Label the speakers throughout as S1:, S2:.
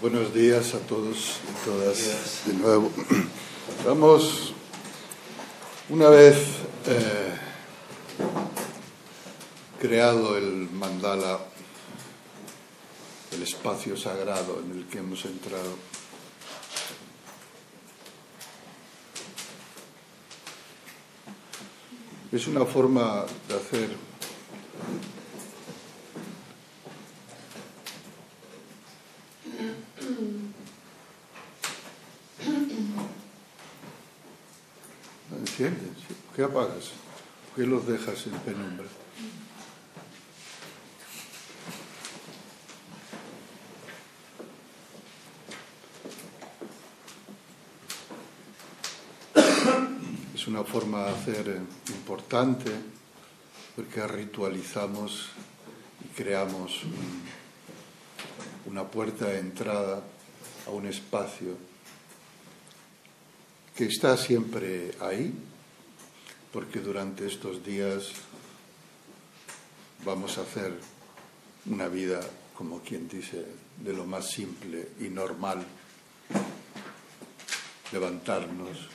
S1: Buenos días a todos y todas de nuevo. Vamos, una vez eh, creado el mandala, el espacio sagrado en el que hemos entrado, es una forma de hacer ¿Qué apagas? ¿Por qué los dejas en penumbra? Es una forma de hacer importante porque ritualizamos y creamos una puerta de entrada a un espacio que está siempre ahí, porque durante estos días vamos a hacer una vida, como quien dice, de lo más simple y normal. Levantarnos,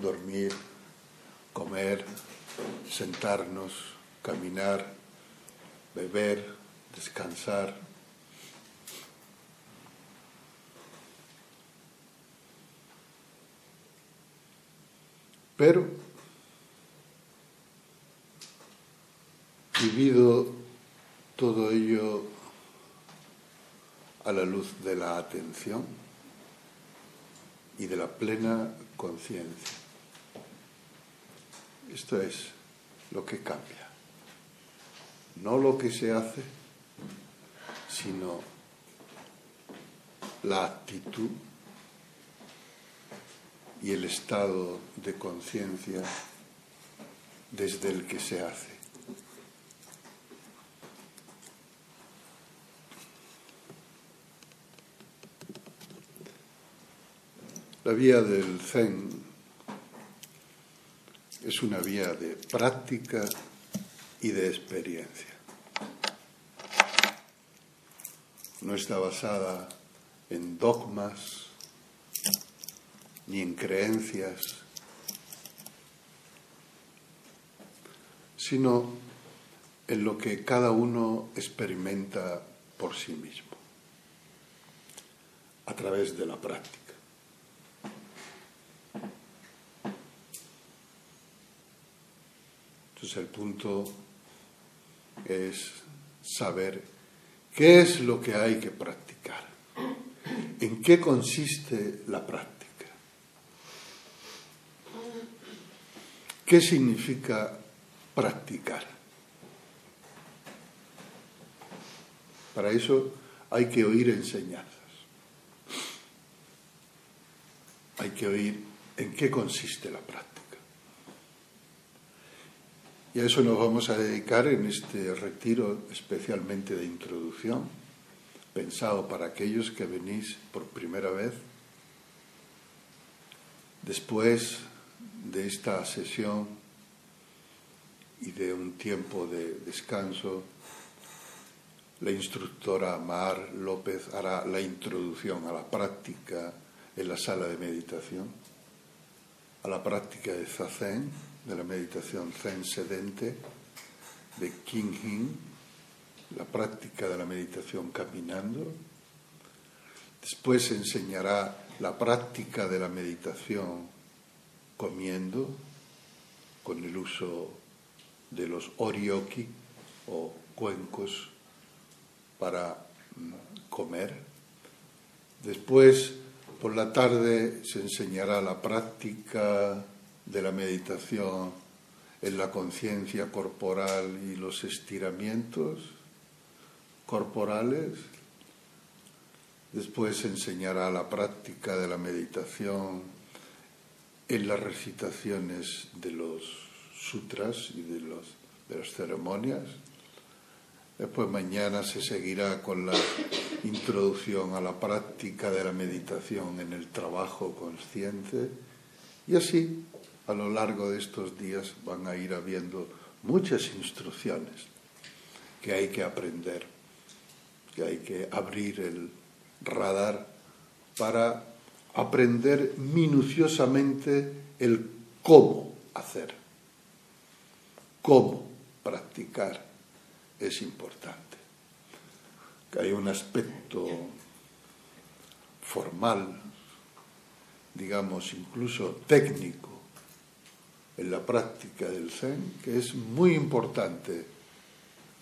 S1: dormir, comer, sentarnos, caminar, beber, descansar. Pero vivido todo ello a la luz de la atención y de la plena conciencia. Esto es lo que cambia. No lo que se hace, sino la actitud y el estado de conciencia desde el que se hace. La vía del Zen es una vía de práctica y de experiencia. No está basada en dogmas ni en creencias, sino en lo que cada uno experimenta por sí mismo, a través de la práctica. Entonces el punto es saber qué es lo que hay que practicar, en qué consiste la práctica, qué significa practicar. Para eso hay que oír enseñanzas, hay que oír en qué consiste la práctica. Y a eso nos vamos a dedicar en este retiro especialmente de introducción, pensado para aquellos que venís por primera vez. Después de esta sesión y de un tiempo de descanso, la instructora Mar López hará la introducción a la práctica en la sala de meditación, a la práctica de Zazen de la meditación Zen sedente de King Hin, la práctica de la meditación caminando. Después enseñará la práctica de la meditación comiendo con el uso de los orioki o cuencos para mm, comer. Después, por la tarde, se enseñará la práctica de la meditación en la conciencia corporal y los estiramientos corporales. Después enseñará la práctica de la meditación en las recitaciones de los sutras y de, los, de las ceremonias. Después mañana se seguirá con la introducción a la práctica de la meditación en el trabajo consciente y así a lo largo de estos días van a ir habiendo muchas instrucciones que hay que aprender, que hay que abrir el radar para aprender minuciosamente el cómo hacer, cómo practicar es importante. Que hay un aspecto formal, digamos incluso técnico, en la práctica del Zen, que es muy importante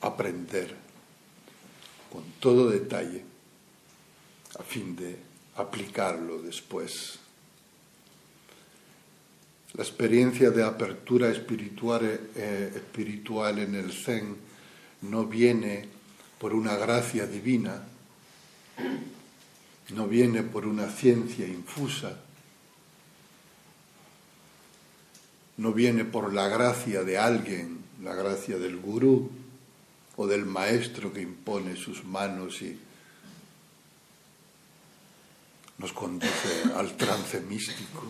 S1: aprender con todo detalle a fin de aplicarlo después. La experiencia de apertura espiritual, eh, en el Zen no viene por una gracia divina, no viene por una ciencia infusa, no viene por la gracia de alguien, la gracia del gurú o del maestro que impone sus manos y nos conduce al trance místico,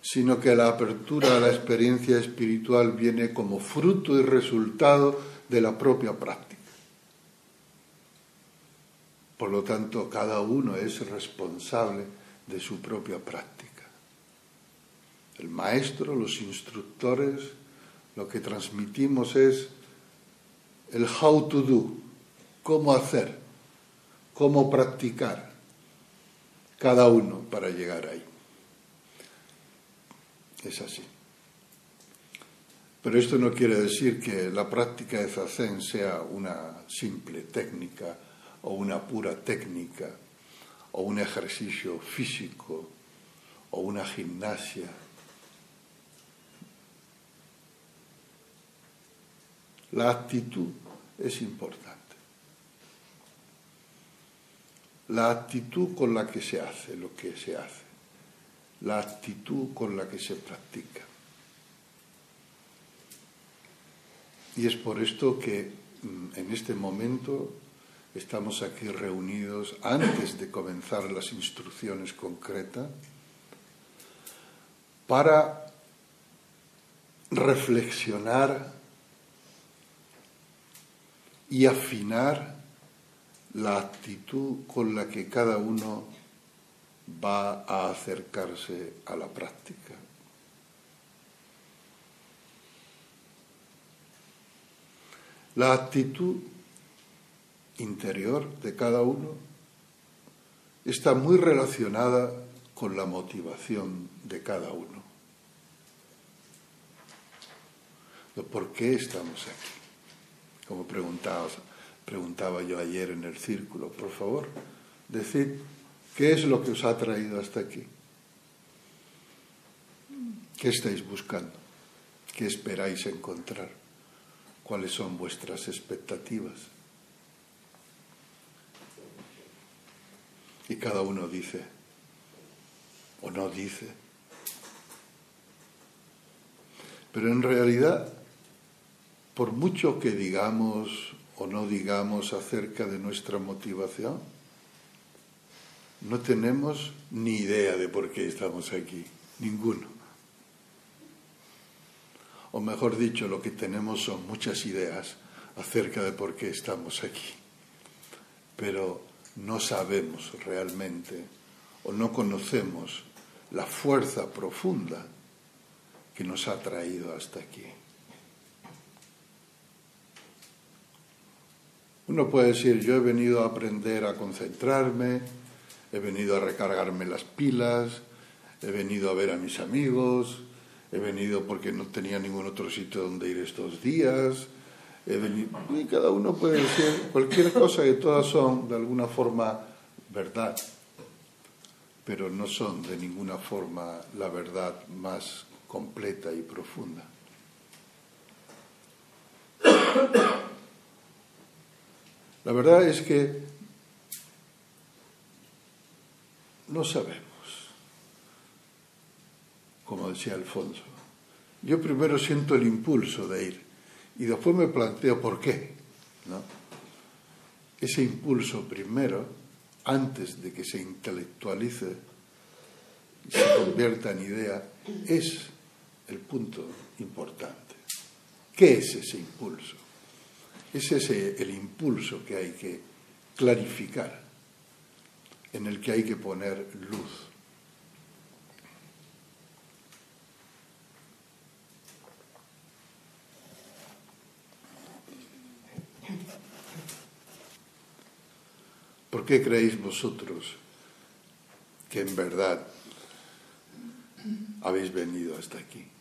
S1: sino que la apertura a la experiencia espiritual viene como fruto y resultado de la propia práctica. Por lo tanto, cada uno es responsable de su propia práctica el maestro, los instructores, lo que transmitimos es el how to do, cómo hacer, cómo practicar cada uno para llegar ahí. Es así. Pero esto no quiere decir que la práctica de Zazen sea una simple técnica o una pura técnica o un ejercicio físico o una gimnasia La actitud es importante. La actitud con la que se hace lo que se hace. La actitud con la que se practica. Y es por esto que mm, en este momento estamos aquí reunidos antes de comenzar las instrucciones concretas para reflexionar y afinar la actitud con la que cada uno va a acercarse a la práctica. La actitud interior de cada uno está muy relacionada con la motivación de cada uno. ¿Por qué estamos aquí? Como preguntaba, yo ayer en el círculo. Por favor, decid qué es lo que os ha traído hasta aquí. ¿Qué estáis buscando? ¿Qué esperáis encontrar? ¿Cuáles son vuestras expectativas? Y cada uno dice, o no dice. Pero en realidad por mucho que digamos o no digamos acerca de nuestra motivación, no tenemos ni idea de por qué estamos aquí, ninguno. O mejor dicho, lo que tenemos son muchas ideas acerca de por qué estamos aquí, pero no sabemos realmente o no conocemos la fuerza profunda que nos ha traído hasta aquí. Uno puede decir, yo he venido a aprender a concentrarme, he venido a recargarme las pilas, he venido a ver a mis amigos, he venido porque no tenía ningún otro sitio donde ir estos días, y cada uno puede decir cualquier cosa que todas son de alguna forma verdad, pero no son de ninguna forma la verdad más completa y profunda. La verdad es que no sabemos, como decía Alfonso. Yo primero siento el impulso de ir y después me planteo por qué. ¿no? Ese impulso primero, antes de que se intelectualice y se convierta en idea, es el punto importante. ¿Qué es ese impulso? Es ese el impulso que hay que clarificar, en el que hay que poner luz. ¿Por qué creéis vosotros que en verdad habéis venido hasta aquí?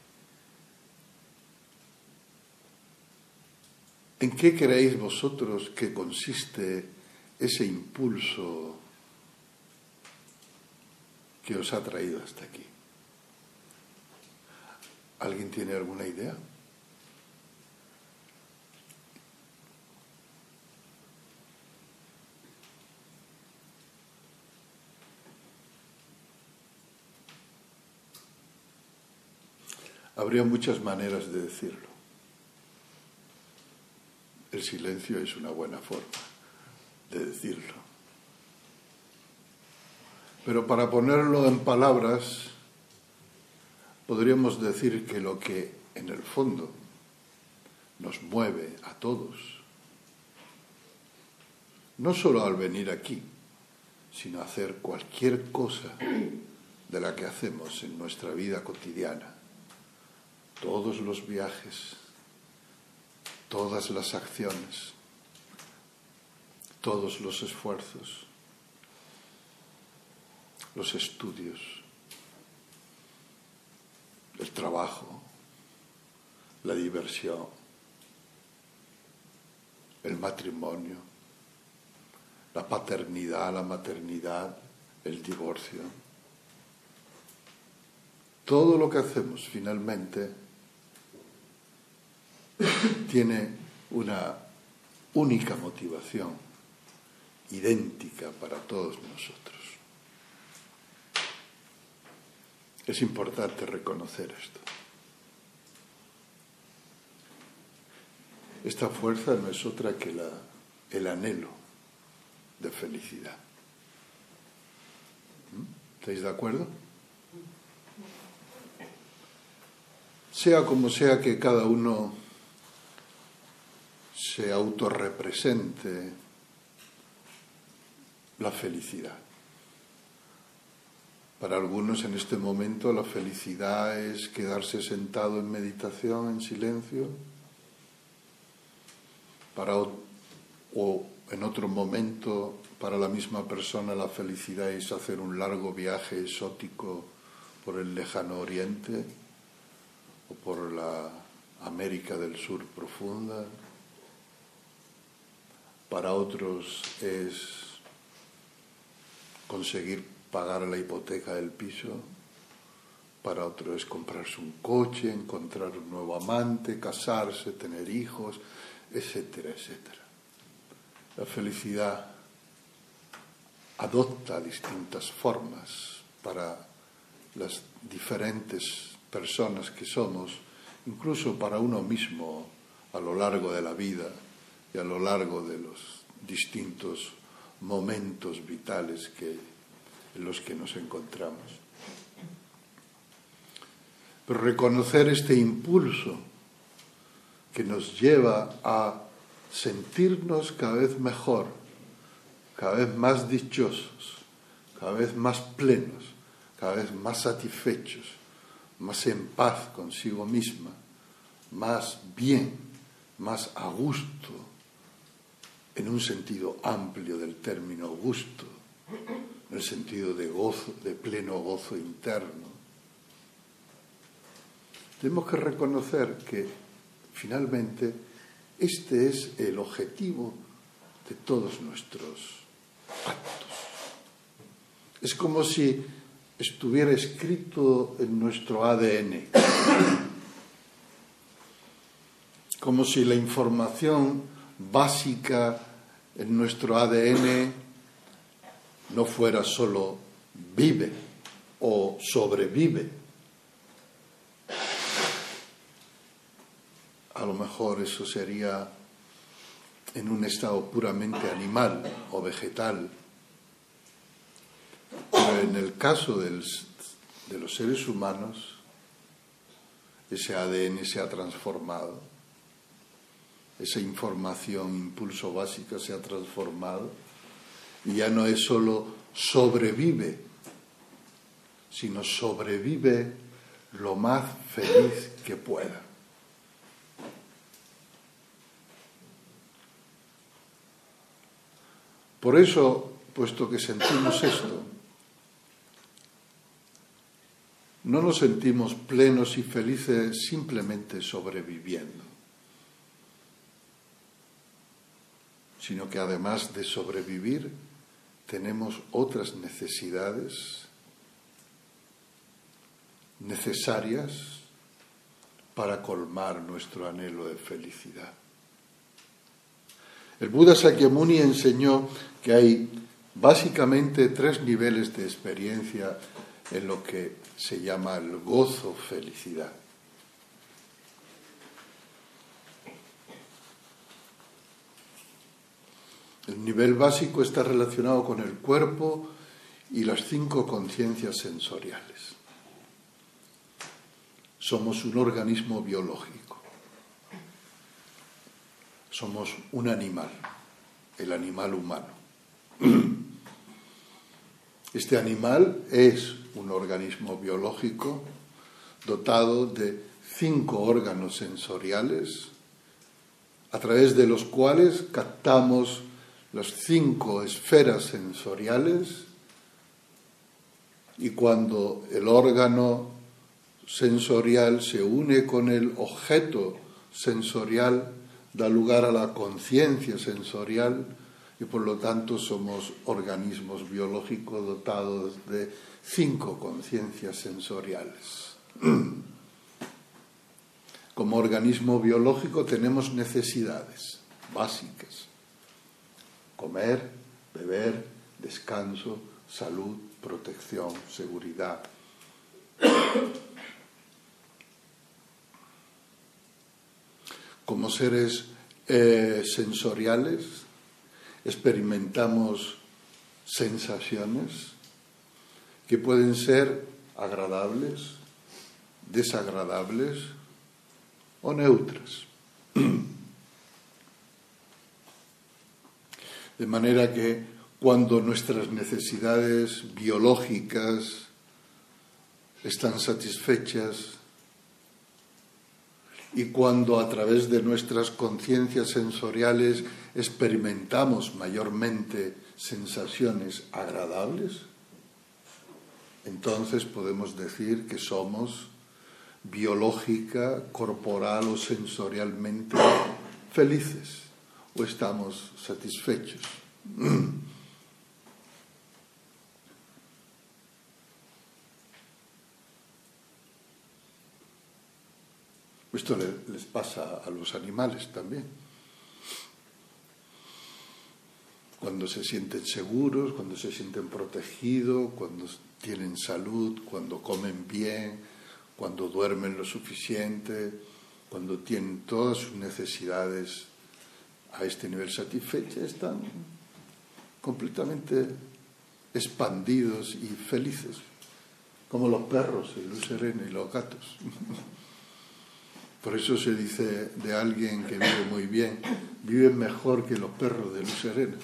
S1: ¿En qué creéis vosotros que consiste ese impulso que os ha traído hasta aquí? ¿Alguien tiene alguna idea? Habría muchas maneras de decirlo. El silencio es una buena forma de decirlo. Pero para ponerlo en palabras, podríamos decir que lo que en el fondo nos mueve a todos, no solo al venir aquí, sino a hacer cualquier cosa de la que hacemos en nuestra vida cotidiana, todos los viajes, todas las acciones, todos los esfuerzos, los estudios, el trabajo, la diversión, el matrimonio, la paternidad, la maternidad, el divorcio. Todo lo que hacemos finalmente tiene una única motivación, idéntica para todos nosotros. Es importante reconocer esto. Esta fuerza no es otra que la, el anhelo de felicidad. ¿Mm? ¿Estáis de acuerdo? Sea como sea que cada uno se autorrepresente la felicidad. Para algunos en este momento la felicidad es quedarse sentado en meditación, en silencio. Para, o en otro momento, para la misma persona la felicidad es hacer un largo viaje exótico por el lejano oriente o por la América del Sur profunda para otros es conseguir pagar la hipoteca del piso, para otros es comprarse un coche, encontrar un nuevo amante, casarse, tener hijos, etcétera, etcétera. La felicidad adopta distintas formas para las diferentes personas que somos, incluso para uno mismo a lo largo de la vida y a lo largo de los distintos momentos vitales que, en los que nos encontramos. Pero reconocer este impulso que nos lleva a sentirnos cada vez mejor, cada vez más dichosos, cada vez más plenos, cada vez más satisfechos, más en paz consigo misma, más bien, más a gusto, en un sentido amplio del término gusto, en el sentido de gozo, de pleno gozo interno. Tenemos que reconocer que finalmente este es el objetivo de todos nuestros actos. Es como si estuviera escrito en nuestro ADN, como si la información básica en nuestro ADN no fuera solo vive o sobrevive. A lo mejor eso sería en un estado puramente animal o vegetal. Pero en el caso de los seres humanos, ese ADN se ha transformado, esa información, impulso básico se ha transformado y ya no es solo sobrevive, sino sobrevive lo más feliz que pueda. Por eso, puesto que sentimos esto, no nos sentimos plenos y felices simplemente sobreviviendo, sino que además de sobrevivir, tenemos otras necesidades necesarias para colmar nuestro anhelo de felicidad. El Buda Sakyamuni enseñó que hay básicamente tres niveles de experiencia en lo que se llama el gozo felicidad. El nivel básico está relacionado con el cuerpo y las cinco conciencias sensoriales. Somos un organismo biológico. Somos un animal, el animal humano. Este animal es un organismo biológico dotado de cinco órganos sensoriales a través de los cuales captamos las cinco esferas sensoriales y cuando el órgano sensorial se une con el objeto sensorial, da lugar a la conciencia sensorial y por lo tanto somos organismos biológicos dotados de cinco conciencias sensoriales. Como organismo biológico tenemos necesidades básicas comer, beber, descanso, salud, protección, seguridad. Como seres eh, sensoriales experimentamos sensaciones que pueden ser agradables, desagradables o neutras. De manera que cuando nuestras necesidades biológicas están satisfechas y cuando a través de nuestras conciencias sensoriales experimentamos mayormente sensaciones agradables, entonces podemos decir que somos biológica, corporal o sensorialmente felices o estamos satisfechos. Esto les pasa a los animales también. Cuando se sienten seguros, cuando se sienten protegidos, cuando tienen salud, cuando comen bien, cuando duermen lo suficiente, cuando tienen todas sus necesidades a este nivel satisfechos están completamente expandidos y felices, como los perros, el luz serena y los gatos. Por eso se dice de alguien que vive muy bien, vive mejor que los perros de luz serena.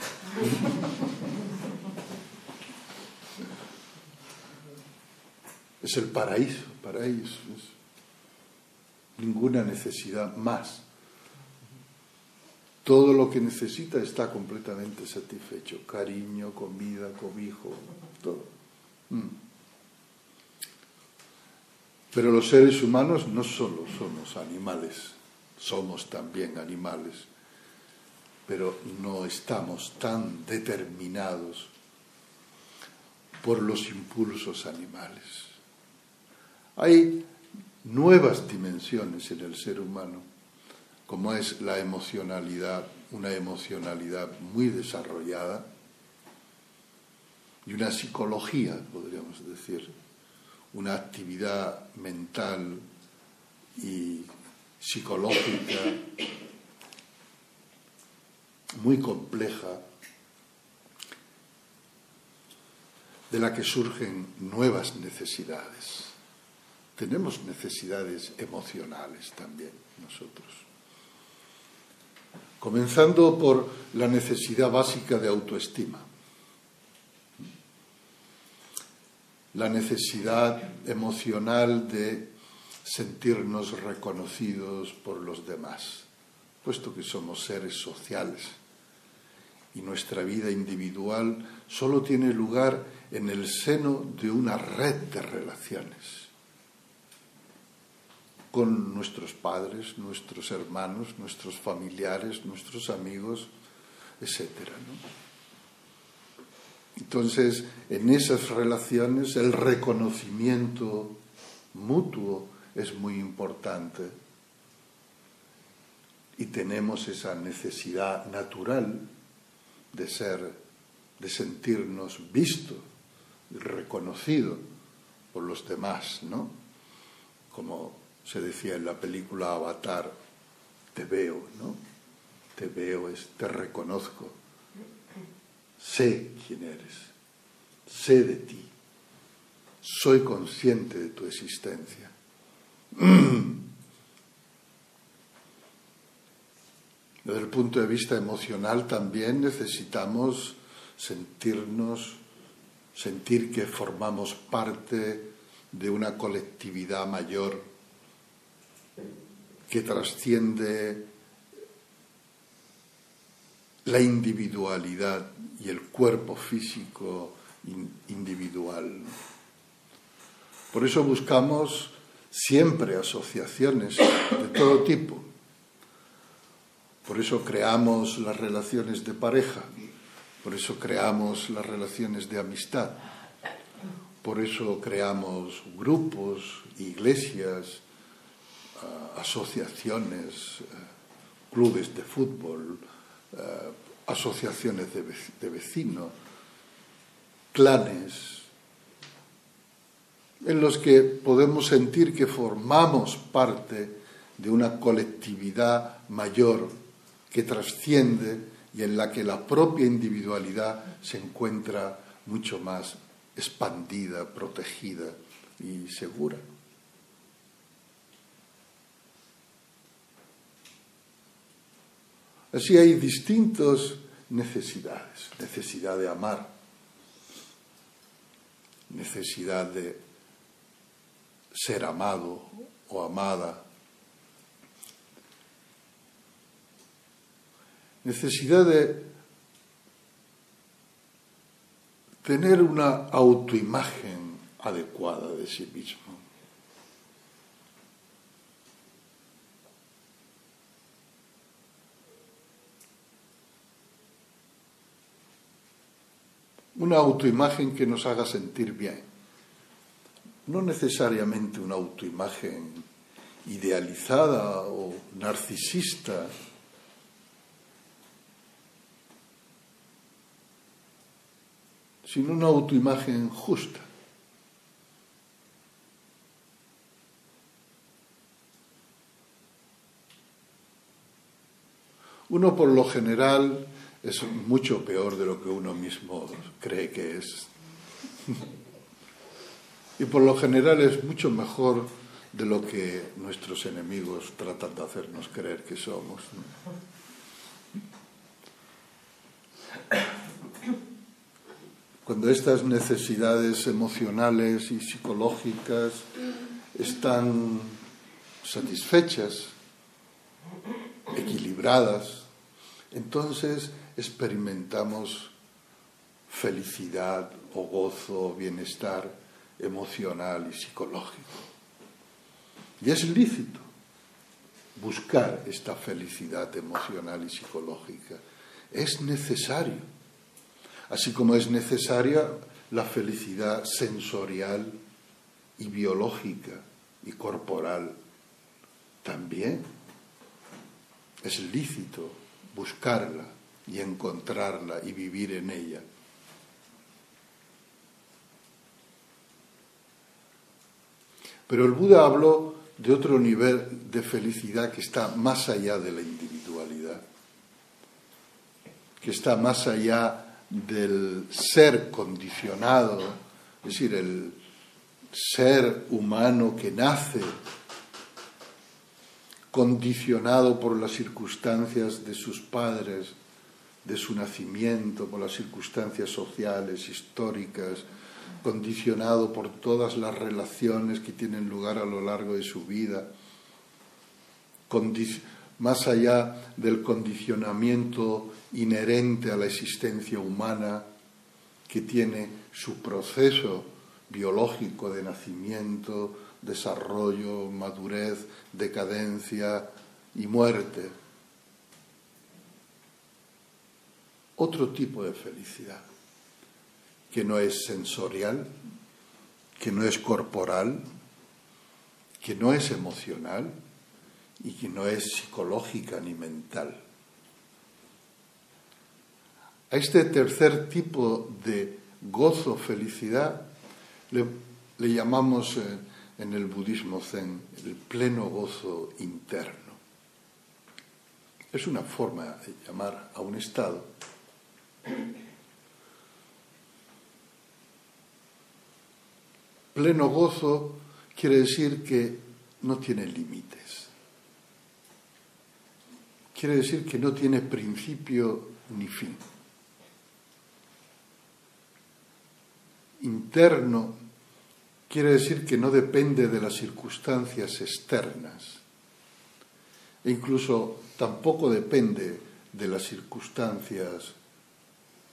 S1: Es el paraíso, paraíso. ninguna necesidad más todo lo que necesita está completamente satisfecho. Cariño, comida, cobijo, todo. Mm. Pero los seres humanos no solo somos animales, somos también animales, pero no estamos tan determinados por los impulsos animales. Hay nuevas dimensiones en el ser humano, como es la emocionalidad, una emocionalidad muy desarrollada, y una psicología, podríamos decir, una actividad mental y psicológica muy compleja, de la que surgen nuevas necesidades. Tenemos necesidades emocionales también nosotros. Comenzando por la necesidad básica de autoestima. La necesidad emocional de sentirnos reconocidos por los demás, puesto que somos seres sociales y nuestra vida individual solo tiene lugar en el seno de una red de relaciones con nuestros padres, nuestros hermanos, nuestros familiares, nuestros amigos, etc. Entonces, en esas relaciones el reconocimiento mutuo es muy importante y tenemos esa necesidad natural de ser, de sentirnos vistos reconocido por los demás, ¿no? Como se decía en la película Avatar, te veo, ¿no? Te veo, es, te reconozco, sé quién eres, sé de ti, soy consciente de tu existencia. Desde el punto de vista emocional también necesitamos sentirnos sentir que formamos parte de una colectividad mayor que trasciende la individualidad y el cuerpo físico individual. Por eso buscamos siempre asociaciones de todo tipo. Por eso creamos las relaciones de pareja, por eso creamos las relaciones de amistad. Por eso creamos grupos, iglesias, asociaciones, eh, clubes de fútbol, eh, asociaciones de vecinos, clanes, en los que podemos sentir que formamos parte de una colectividad mayor que trasciende y en la que la propia individualidad se encuentra mucho más expandida, protegida y segura. Así hay distintas necesidades. Necesidad de amar, necesidad de ser amado o amada, necesidad de tener una autoimagen adecuada de sí mismo. Una autoimagen que nos haga sentir bien. No necesariamente una autoimagen idealizada o narcisista sino una autoimagen justa. Uno por lo general es mucho peor de lo que uno mismo cree que es. Y por lo general es mucho mejor de lo que nuestros enemigos tratan de hacernos creer que somos. cuando estas necesidades emocionales y psicológicas están satisfechas, equilibradas, entonces experimentamos felicidad o gozo bienestar emocional y psicológico. Y es lícito buscar esta felicidad emocional y psicológica. Es necesario así como es necesaria la felicidad sensorial y biológica y corporal. También es lícito buscarla y encontrarla y vivir en ella. Pero el Buda habló de otro nivel de felicidad que está más allá de la individualidad, que está más allá del ser condicionado, es decir, el ser humano que nace condicionado por las circunstancias de sus padres, de su nacimiento, por las circunstancias sociales, históricas, condicionado por todas las relaciones que tienen lugar a lo largo de su vida, más allá del condicionamiento inherente a la existencia humana que tiene su proceso biológico de nacimiento, desarrollo, madurez, decadencia y muerte. Otro tipo de felicidad, que no es sensorial, que no es corporal, que no es emocional y que no es psicológica ni mental. A este tercer tipo de gozo, felicidad, le, llamamos eh, en el budismo zen el pleno gozo interno. Es una forma de llamar a un estado Pleno gozo quiere decir que no tiene límites. Quiere decir que no tiene principio ni fin. Interno quiere decir que no depende de las circunstancias externas e incluso tampoco depende de las circunstancias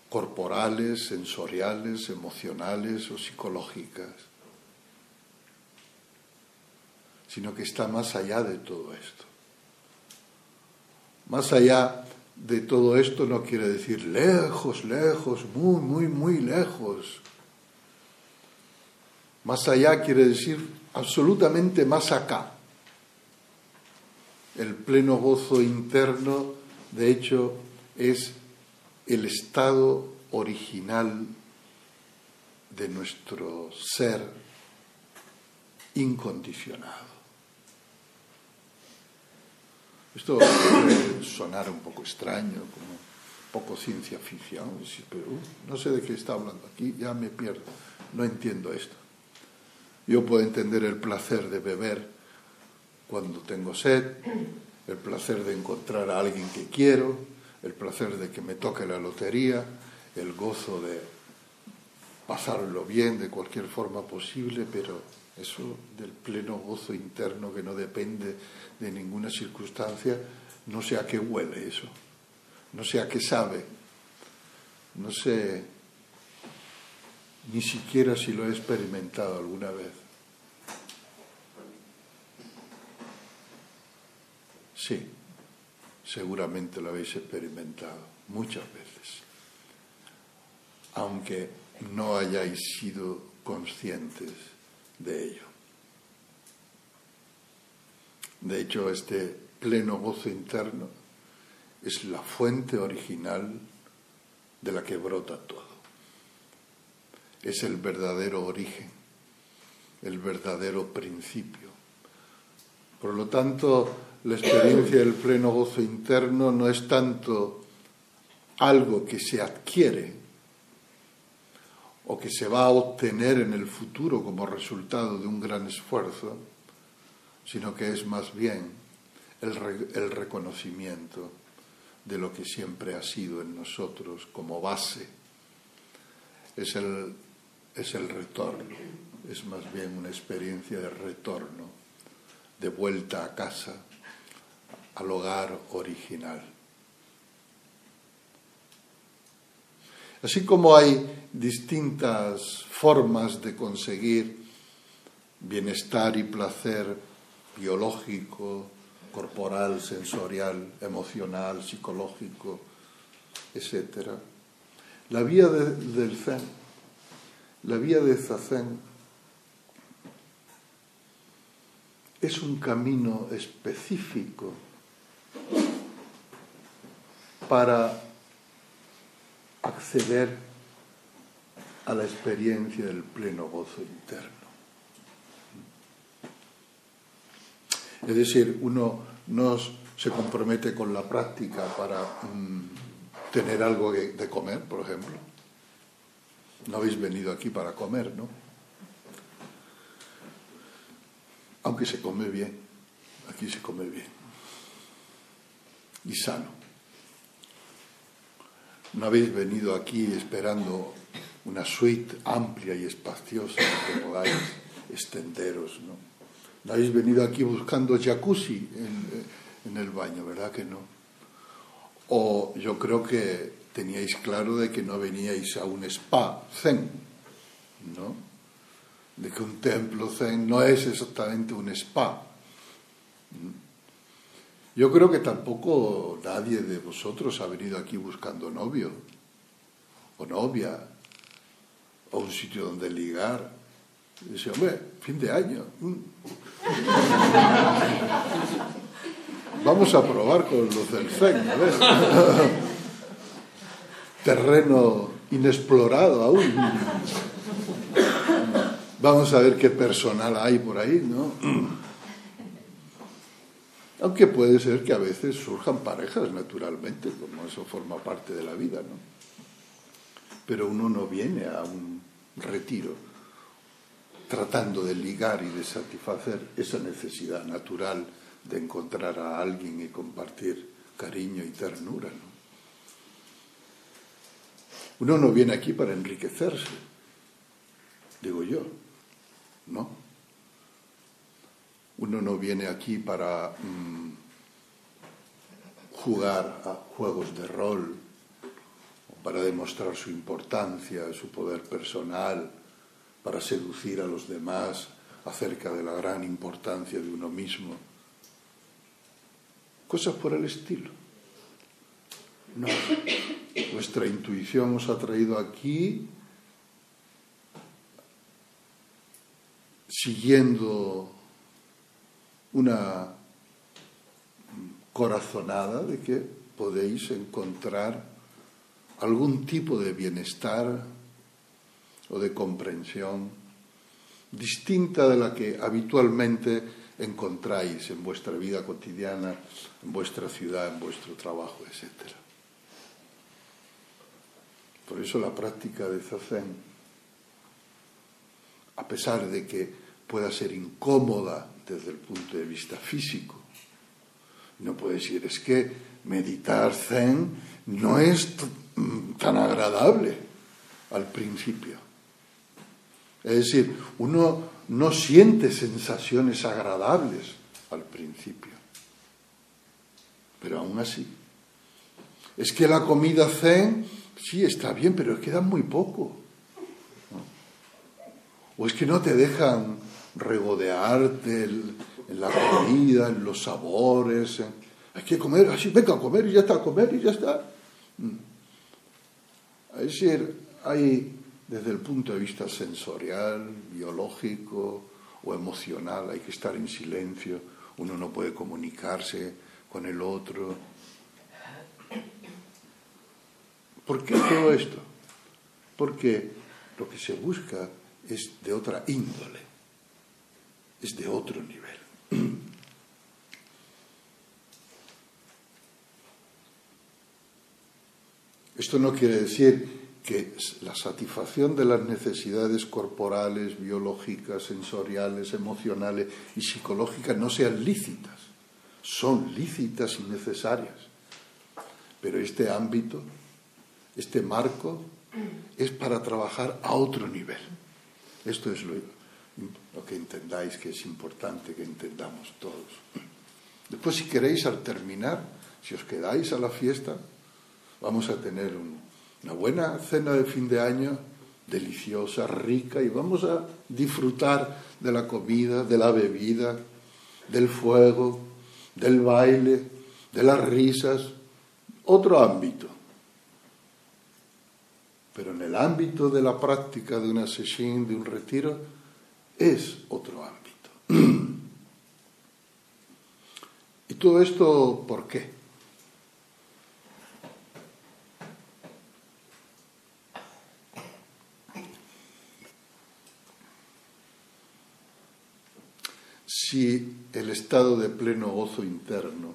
S1: corporales, sensoriales, emocionales o psicológicas, sino que está más allá de todo esto. Más allá de todo esto no quiere decir lejos, lejos, muy, muy, muy lejos. Más allá quiere decir absolutamente más acá. El pleno gozo interno, de hecho, es el estado original de nuestro ser incondicionado. Esto puede sonar un poco extraño, como poco ciencia ficción, pero uh, no sé de qué está hablando aquí, ya me pierdo, no entiendo esto. Yo puedo entender el placer de beber cuando tengo sed, el placer de encontrar a alguien que quiero, el placer de que me toque la lotería, el gozo de pasarlo bien de cualquier forma posible, pero eso del pleno gozo interno que no depende de ninguna circunstancia, no sé a qué huele eso, no sé a qué sabe, no sé ni siquiera si lo he experimentado alguna vez. Sí, seguramente lo habéis experimentado muchas veces, aunque no hayáis sido conscientes de ello. De hecho, este pleno gozo interno es la fuente original de la que brota todo. Es el verdadero origen, el verdadero principio. Por lo tanto, la experiencia del pleno gozo interno no es tanto algo que se adquiere o que se va a obtener en el futuro como resultado de un gran esfuerzo, sino que es más bien el, reconocimiento de lo que siempre ha sido en nosotros como base. Es el, es el retorno, es más bien una experiencia de retorno, de vuelta a casa, al hogar original. Así como hay distintas formas de conseguir bienestar y placer biológico, corporal, sensorial, emocional, psicológico, etc. La vía del Zen La vía de Zazen es un camino específico para acceder a la experiencia del pleno gozo interno. Es decir, uno no se compromete con la práctica para mm, tener algo de comer, por ejemplo. No habéis venido aquí para comer, ¿no? Aunque se come bien, aquí se come bien y sano. No habéis venido aquí esperando una suite amplia y espaciosa que podáis extenderos, ¿no? No habéis venido aquí buscando jacuzzi en, en el baño, ¿verdad que no? O yo creo que teníais claro de que no veníais a un spa zen, ¿no? De que un templo zen no es exactamente un spa. Yo creo que tampoco nadie de vosotros ha venido aquí buscando novio o novia o un sitio donde ligar. Y dice, hombre, fin de año. Vamos a probar con los del Zen, Terreno inexplorado aún. Vamos a ver qué personal hay por ahí, ¿no? Aunque puede ser que a veces surjan parejas naturalmente, como eso forma parte de la vida, ¿no? Pero uno no viene a un retiro tratando de ligar y de satisfacer esa necesidad natural de encontrar a alguien y compartir cariño y ternura. ¿no? Uno no viene aquí para enriquecerse, digo yo, ¿no? Uno no viene aquí para mm, jugar a juegos de rol, para demostrar su importancia, su poder personal, para seducir a los demás acerca de la gran importancia de uno mismo. Cosas por el estilo. No. Vuestra intuición os ha traído aquí siguiendo una corazonada de que podéis encontrar algún tipo de bienestar o de comprensión distinta de la que habitualmente encontráis en vuestra vida cotidiana, en vuestra ciudad, en vuestro trabajo, etc. Por eso la práctica de Zazen, a pesar de que pueda ser incómoda desde el punto de vista físico, no puede decir, es que meditar Zen no es tan agradable al principio. Es decir, uno no siente sensaciones agradables al principio, pero aún así. Es que la comida zen, sí, está bien, pero es muy poco. O es que no te dejan regodearte en la comida, en los sabores. Hay que comer, así, venga a comer y ya está, a comer y ya está. Mm. Es decir, hay desde el punto de vista sensorial, biológico o emocional, hay que estar en silencio, uno no puede comunicarse con el otro. ¿Por qué todo esto? Porque lo que se busca es de otra índole, es de otro nivel. Esto no quiere decir que la satisfacción de las necesidades corporales, biológicas, sensoriales, emocionales y psicológicas no sean lícitas. Son lícitas y necesarias. Pero este ámbito, este marco, es para trabajar a otro nivel. Esto es lo, que entendáis que es importante que entendamos todos. Después, si queréis, al terminar, si os quedáis a la fiesta, vamos a tener un, una buena cena de fin de año, deliciosa, rica, y vamos a disfrutar de la comida, de la bebida, del fuego, del baile, de las risas, otro ámbito. Pero en el ámbito de la práctica de una sesión, de un retiro, es otro ámbito. ¿Y todo esto por qué? Si el estado de pleno gozo interno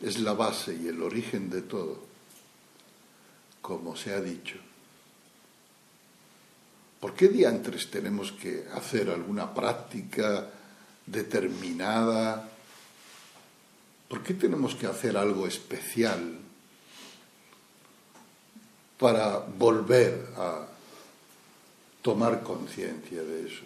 S1: es la base y el origen de todo, como se ha dicho, ¿por qué diantres tenemos que hacer alguna práctica determinada? ¿Por qué tenemos que hacer algo especial para volver a tomar conciencia de eso?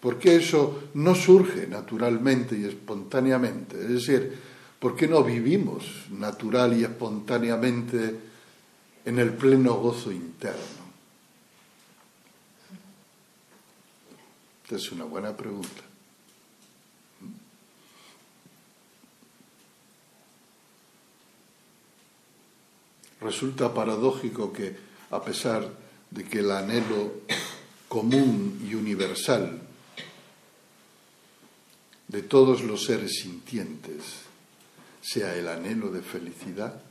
S1: Porque eso no surge naturalmente y espontáneamente. Es decir, ¿por qué no vivimos natural y espontáneamente en el pleno gozo interno? Esta es una buena pregunta. Resulta paradójico que, a pesar de que el anhelo común y universal de todos los seres sintientes sea el anhelo de felicidad,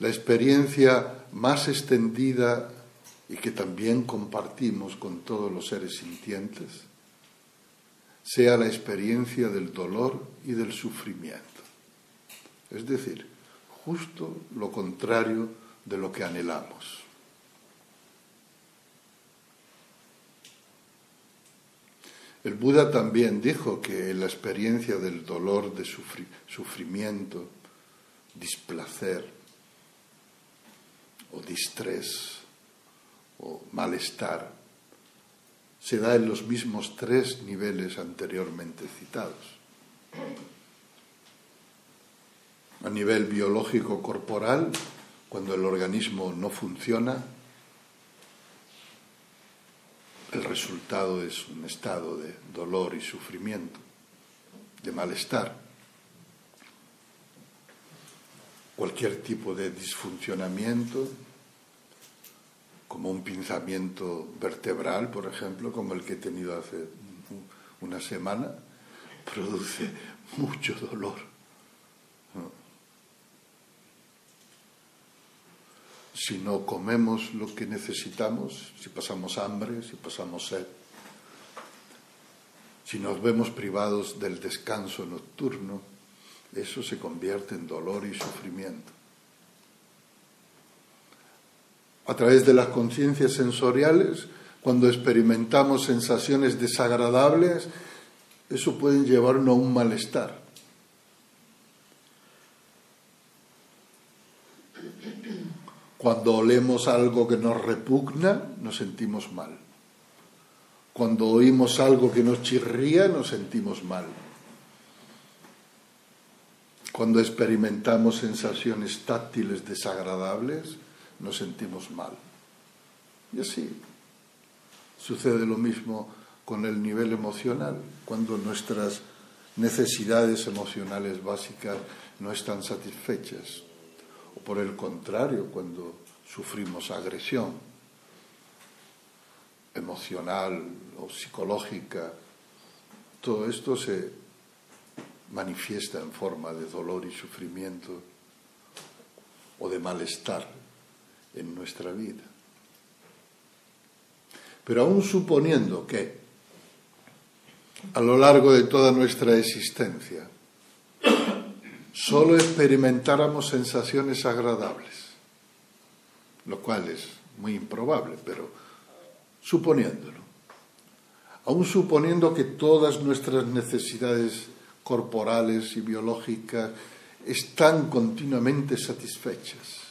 S1: la experiencia más extendida y que también compartimos con todos los seres sintientes, sea la experiencia del dolor y del sufrimiento. Es decir, justo lo contrario de lo que anhelamos. El Buda también dijo que la experiencia del dolor, de sufrimiento, displacer o distrés o malestar se da en los mismos tres niveles anteriormente citados. A nivel biológico corporal, cuando el organismo no funciona, el resultado es un estado de dolor y sufrimiento, de malestar. Cualquier tipo de disfuncionamiento, como un pinzamiento vertebral, por ejemplo, como el que he tenido hace una semana, produce mucho dolor. si no comemos lo que necesitamos, si pasamos hambre, si pasamos sed, si nos vemos privados del descanso nocturno, eso se convierte en dolor y sufrimiento. A través de las conciencias sensoriales, cuando experimentamos sensaciones desagradables, eso puede llevarnos a un malestar. Cuando olemos algo que nos repugna, nos sentimos mal. Cuando oímos algo que nos chirría, nos sentimos mal. Cuando experimentamos sensaciones táctiles desagradables, nos sentimos mal. Y así sucede lo mismo con el nivel emocional, cuando nuestras necesidades emocionales básicas no están satisfechas o por el contrario, cuando sufrimos agresión emocional o psicológica, todo esto se manifiesta en forma de dolor y sufrimiento o de malestar en nuestra vida. Pero aún suponiendo que a lo largo de toda nuestra existencia solo experimentáramos sensaciones agradables, lo cual es muy improbable, pero suponiéndolo, aún suponiendo que todas nuestras necesidades corporales y biológicas están continuamente satisfechas,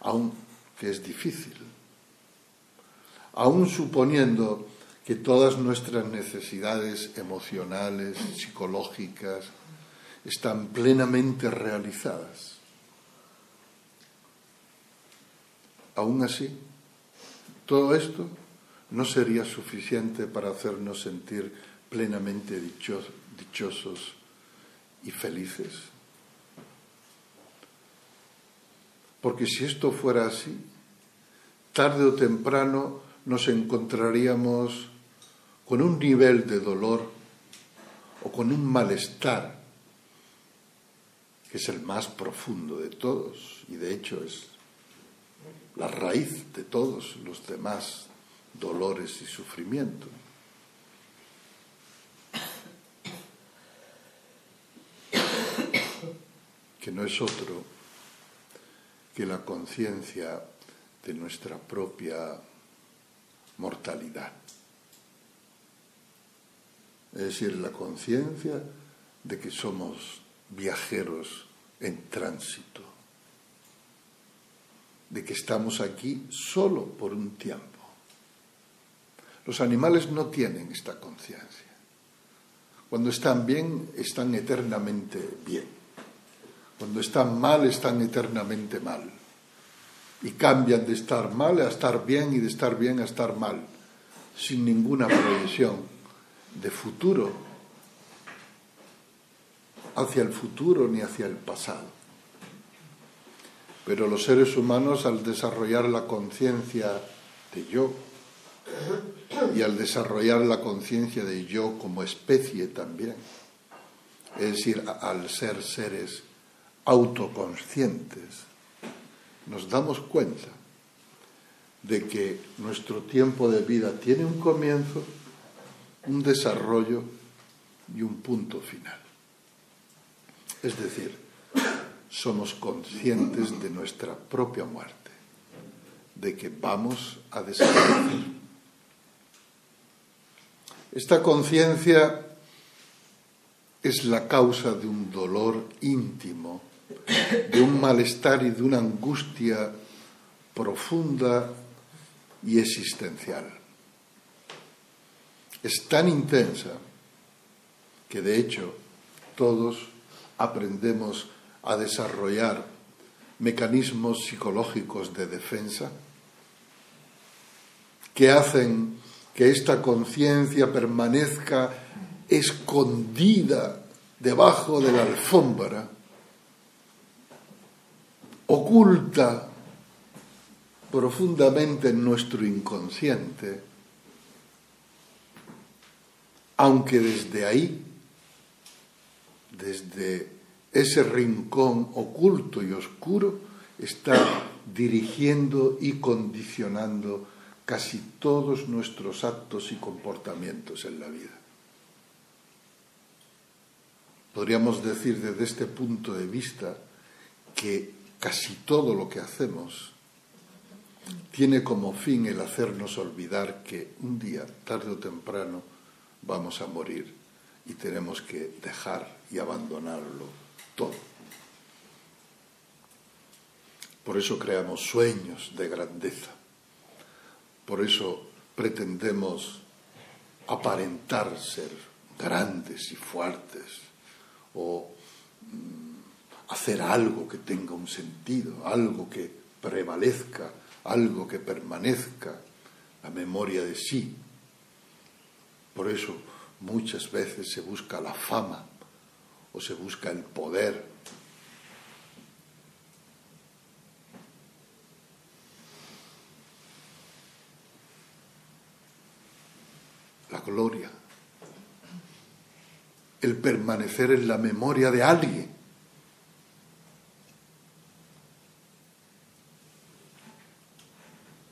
S1: aunque es difícil, aún suponiendo que todas nuestras necesidades emocionales, psicológicas, están plenamente realizadas. Aún así, todo esto no sería suficiente para hacernos sentir plenamente dichosos y felices. Porque si esto fuera así, tarde o temprano nos encontraríamos con un nivel de dolor o con un malestar que es el más profundo de todos y de hecho es la raíz de todos los demás dolores y sufrimientos. Que no es otro que la conciencia de nuestra propia mortalidad. Es decir, la conciencia de que somos viajeros en tránsito, de que estamos aquí solo por un tiempo. Los animales no tienen esta conciencia. Cuando están bien, están eternamente bien. Cuando están mal, están eternamente mal. Y cambian de estar mal a estar bien y de estar bien a estar mal, sin ninguna previsión de futuro hacia el futuro ni hacia el pasado. Pero los seres humanos al desarrollar la conciencia de yo y al desarrollar la conciencia de yo como especie también, es decir, al ser seres autoconscientes, nos damos cuenta de que nuestro tiempo de vida tiene un comienzo, un desarrollo y un punto final. Es decir, somos conscientes de nuestra propia muerte, de que vamos a desaparecer. Esta conciencia es la causa de un dolor íntimo, de un malestar y de una angustia profunda y existencial. Es tan intensa que de hecho todos aprendemos a desarrollar mecanismos psicológicos de defensa que hacen que esta conciencia permanezca escondida debajo de la alfombra, oculta profundamente en nuestro inconsciente, aunque desde ahí desde ese rincón oculto y oscuro, está dirigiendo y condicionando casi todos nuestros actos y comportamientos en la vida. Podríamos decir desde este punto de vista que casi todo lo que hacemos tiene como fin el hacernos olvidar que un día, tarde o temprano, vamos a morir y tenemos que dejar y abandonarlo todo. Por eso creamos sueños de grandeza. Por eso pretendemos aparentar ser grandes y fuertes o mm, hacer algo que tenga un sentido, algo que prevalezca, algo que permanezca, la memoria de sí. Por eso muchas veces se busca la fama o se busca el poder. La gloria, el permanecer en la memoria de alguien.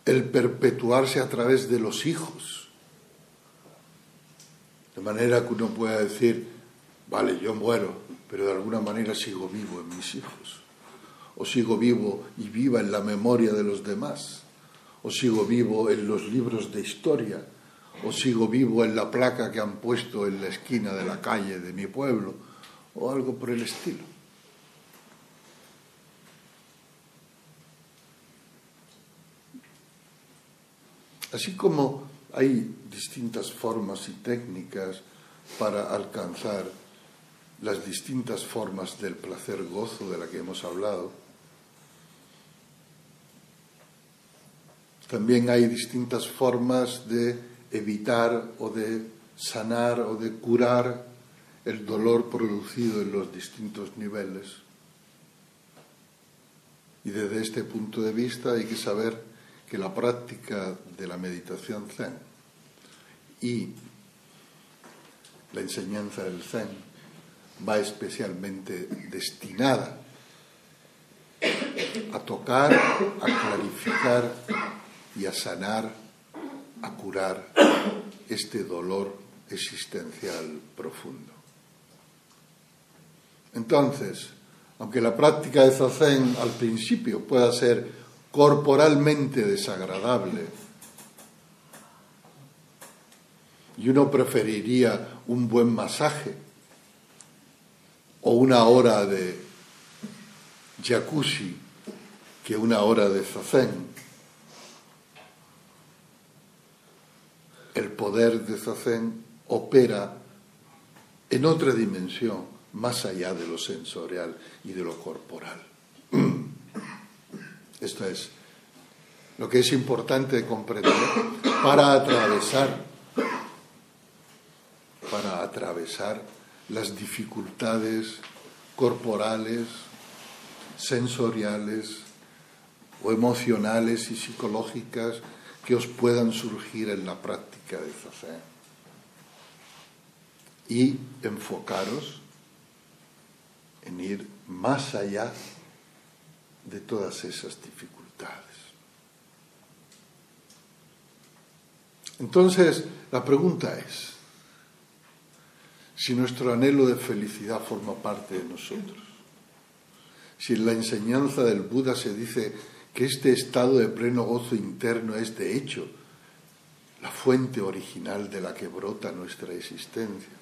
S1: El perpetuarse a través de los hijos. De manera que uno pueda decir, vale, yo muero, pero de alguna manera sigo vivo en mis hijos. O sigo vivo y viva en la memoria de los demás. O sigo vivo en los libros de historia. O sigo vivo en la placa que han puesto en la esquina de la calle de mi pueblo. O algo por el estilo. Así como hay distintas formas y técnicas para alcanzar las distintas formas del placer gozo de la que hemos hablado. También hay distintas formas de evitar o de sanar o de curar el dolor producido en los distintos niveles. Y desde este punto de vista hay que saber que la práctica de la meditación zen y la enseñanza del zen va especialmente destinada a tocar, a clarificar y a sanar, a curar este dolor existencial profundo. Entonces, aunque la práctica de zazen al principio pueda ser corporalmente desagradable, y uno preferiría un buen masaje o una hora de jacuzzi que una hora de zazen, el poder de zazen opera en otra dimensión más allá de lo sensorial y de lo corporal. Esto es lo que es importante comprender para atravesar para atravesar las dificultades corporales, sensoriales o emocionales y psicológicas que os puedan surgir en la práctica de Zazen. Y enfocaros en ir más allá de todas esas dificultades. Entonces, la pregunta es, si nuestro anhelo de felicidad forma parte de nosotros, si en la enseñanza del Buda se dice que este estado de pleno gozo interno es de hecho la fuente original de la que brota nuestra existencia,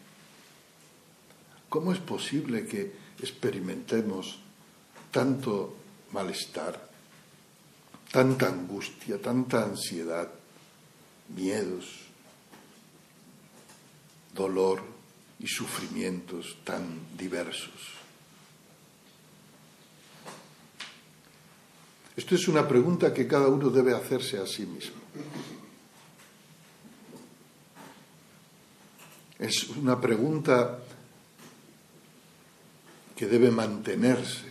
S1: ¿cómo es posible que experimentemos tanto malestar, tanta angustia, tanta ansiedad, miedos, dolor y sufrimientos tan diversos. Esto es una pregunta que cada uno debe hacerse a sí mismo. Es una pregunta que debe mantenerse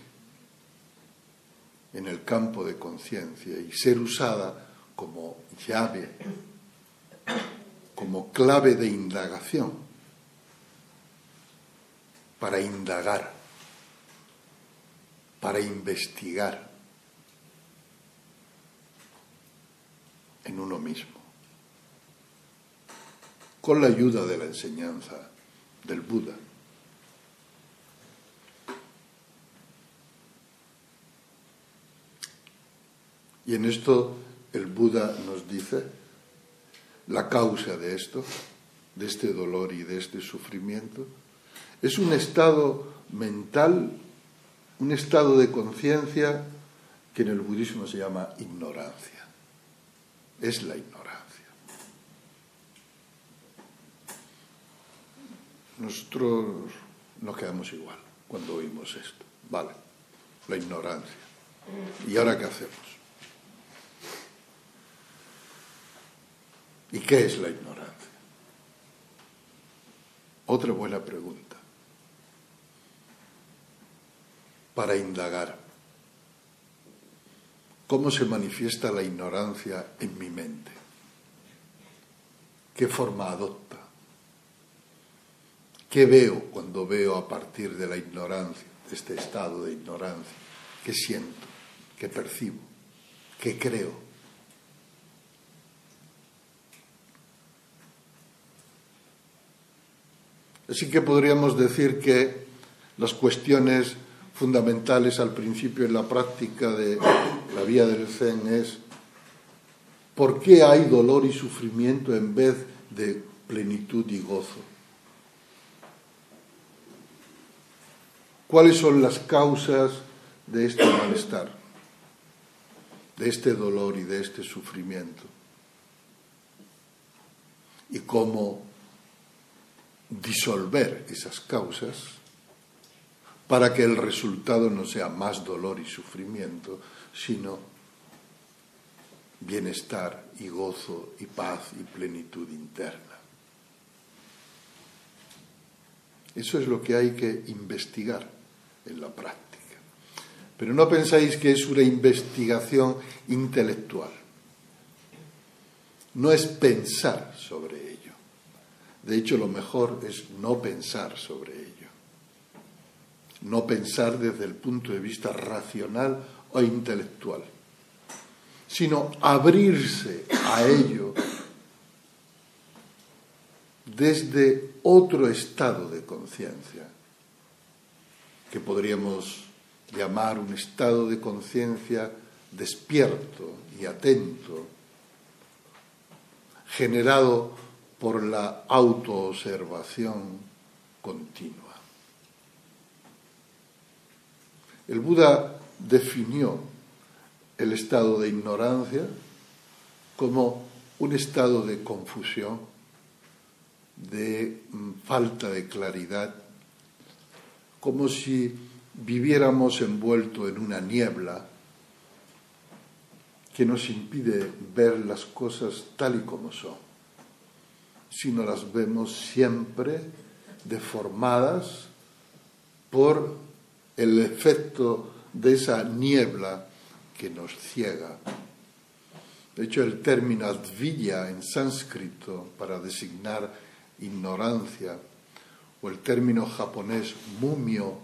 S1: en el campo de conciencia y ser usada como llave, como clave de indagación para indagar, para investigar en uno mismo, con la ayuda de la enseñanza del Buda. Y en esto el Buda nos dice la causa de esto, de este dolor y de este sufrimiento, es un estado mental, un estado de conciencia que en el budismo se llama ignorancia. Es la ignorancia. Nosotros nos quedamos igual cuando oímos esto. Vale, la ignorancia. ¿Y ahora qué hacemos? ¿Y qué es la ignorancia? Otra buena pregunta para indagar. ¿Cómo se manifiesta la ignorancia en mi mente? ¿Qué forma adopta? ¿Qué veo cuando veo a partir de la ignorancia, de este estado de ignorancia? ¿Qué siento? ¿Qué percibo? ¿Qué creo? Así que podríamos decir que las cuestiones fundamentales al principio en la práctica de la vía del Zen es ¿por qué hay dolor y sufrimiento en vez de plenitud y gozo? ¿Cuáles son las causas de este malestar, de este dolor y de este sufrimiento? ¿Y cómo disolver esas causas para que el resultado no sea más dolor y sufrimiento, sino bienestar y gozo y paz y plenitud interna. Eso es lo que hay que investigar en la práctica. Pero no pensáis que es una investigación intelectual. No es pensar sobre. De hecho, lo mejor es no pensar sobre ello. No pensar desde el punto de vista racional o intelectual, sino abrirse a ello desde otro estado de conciencia, que podríamos llamar un estado de conciencia despierto y atento, generado por la autoobservación continua. El Buda definió el estado de ignorancia como un estado de confusión, de mm, falta de claridad, como si viviéramos envuelto en una niebla que nos impide ver las cosas tal y como son, sino las vemos siempre deformadas por el efecto de esa niebla que nos ciega. De hecho, el término advilla en sánscrito para designar ignorancia, o el término japonés mumio,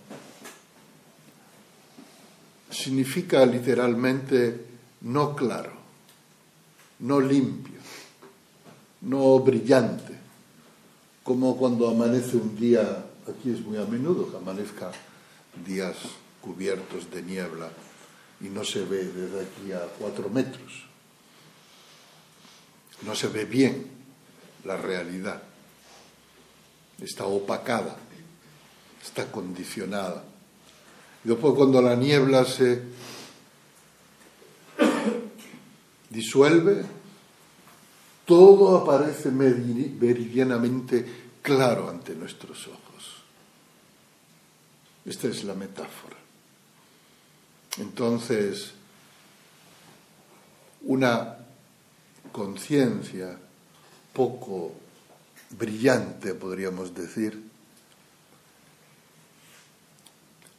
S1: significa literalmente no claro, no limpio, no brillante, como cuando amanece un día, aquí es muy a menudo que amanezca días cubiertos de niebla y no se ve desde aquí a cuatro metros. No se ve bien la realidad. Está opacada, está condicionada. Y después cuando la niebla se disuelve, todo aparece meridianamente claro ante nuestros ojos. Esta es la metáfora. Entonces, una conciencia poco brillante, podríamos decir,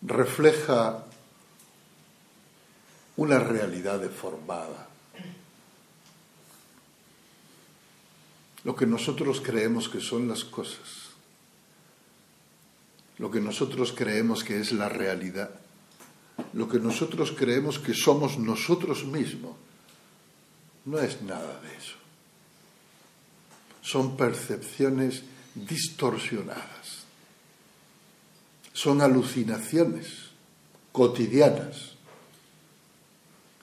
S1: refleja una realidad deformada. Lo que nosotros creemos que son las cosas lo que nosotros creemos que es la realidad, lo que nosotros creemos que somos nosotros mismos, no es nada de eso. Son percepciones distorsionadas, son alucinaciones cotidianas.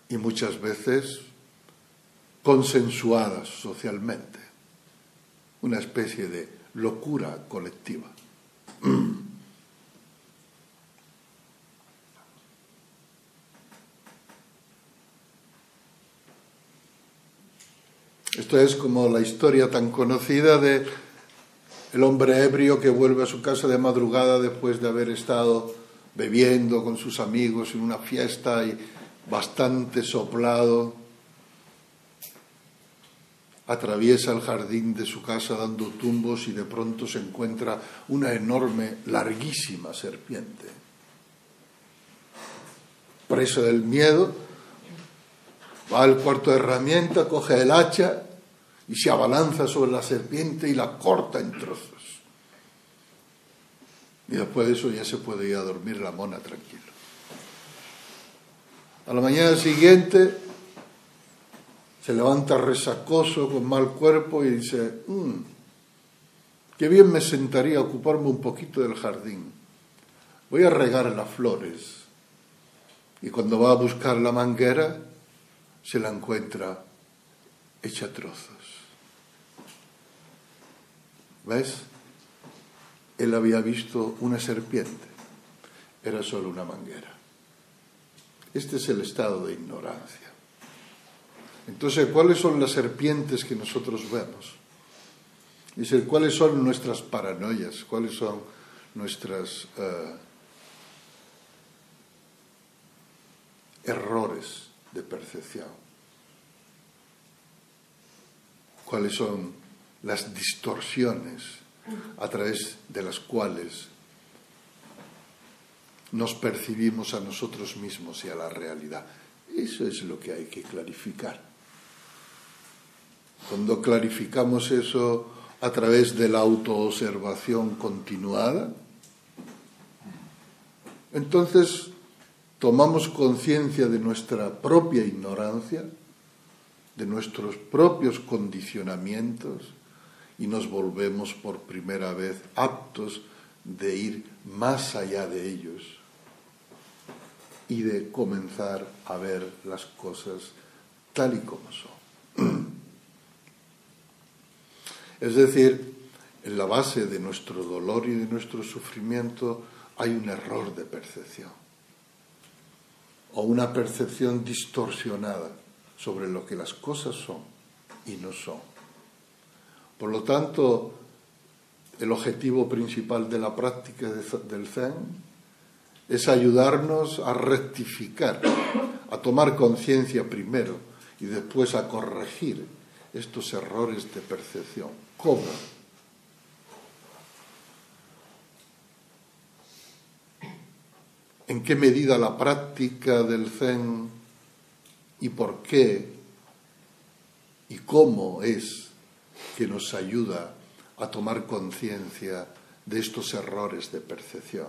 S1: Y muchas veces consensuadas socialmente, una especie de locura colectiva. Esto es como la historia tan conocida de el hombre ebrio que vuelve a su casa de madrugada después de haber estado bebiendo con sus amigos en una fiesta y bastante soplado. Atraviesa el jardín de su casa dando tumbos y de pronto se encuentra una enorme, larguísima serpiente. Preso del miedo, Va al cuarto de herramienta, coge el hacha y se abalanza sobre la serpiente y la corta en trozos. Y después de eso ya se puede ir a dormir la mona tranquilo. A la mañana siguiente se levanta resacoso, con mal cuerpo y dice, mm, qué bien me sentaría ocuparme un poquito del jardín. Voy a regar las flores. Y cuando va a buscar la manguera, se la encuentra hecha trozos. ¿Ves? Él había visto una serpiente, era solo una manguera. Este es el estado de ignorancia. Entonces, ¿cuáles son las serpientes que nosotros vemos? Dice, ¿cuáles son nuestras paranoias? ¿Cuáles son nuestros eh, errores? de percepción. ¿Cuáles son las distorsiones a través de las cuales nos percibimos a nosotros mismos y a la realidad. Eso es lo que hay que clarificar. Cuando clarificamos eso a través de la autoobservación continuada, entonces tomamos conciencia de nuestra propia ignorancia, de nuestros propios condicionamientos y nos volvemos por primera vez aptos de ir más allá de ellos y de comenzar a ver las cosas tal y como son. Es decir, en la base de nuestro dolor y de nuestro sufrimiento hay un error de percepción o una percepción distorsionada sobre lo que las cosas son y no son. Por lo tanto, el objetivo principal de la práctica del Zen es ayudarnos a rectificar, a tomar conciencia primero y después a corregir estos errores de percepción. ¿Cómo? ¿En qué medida la práctica del Zen y por qué y cómo es que nos ayuda a tomar conciencia de estos errores de percepción.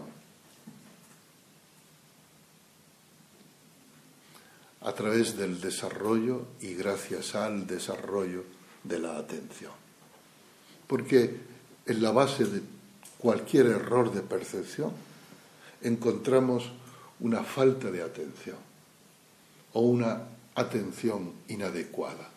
S1: A través del desarrollo y gracias al desarrollo de la atención. Porque en la base de cualquier error de percepción encontramos una falta de atención o una atención inadecuada.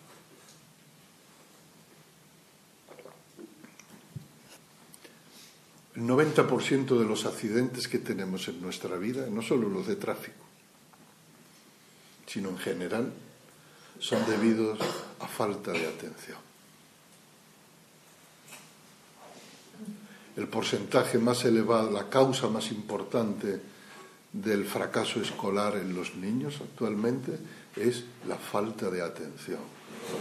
S1: El 90% de los accidentes que tenemos en nuestra vida, no solo los de tráfico, sino en general, son debidos a falta de atención. El porcentaje más elevado, la causa más importante del fracaso escolar en los niños actualmente es la falta de atención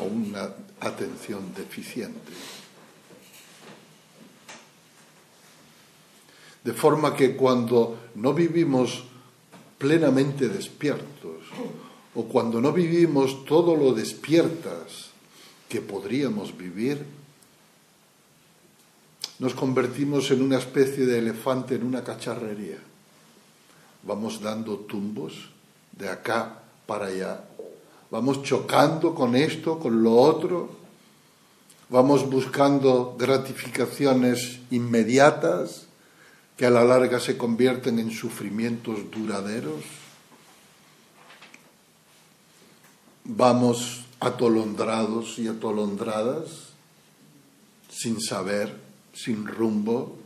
S1: o una atención deficiente. De forma que cuando no vivimos plenamente despiertos o cuando no vivimos todo lo despiertas que podríamos vivir, nos convertimos en una especie de elefante en una cacharrería. Vamos dando tumbos de acá para allá. Vamos chocando con esto, con lo otro. Vamos buscando gratificaciones inmediatas que a la larga se convierten en sufrimientos duraderos. Vamos atolondrados y atolondradas, sin saber, sin rumbo,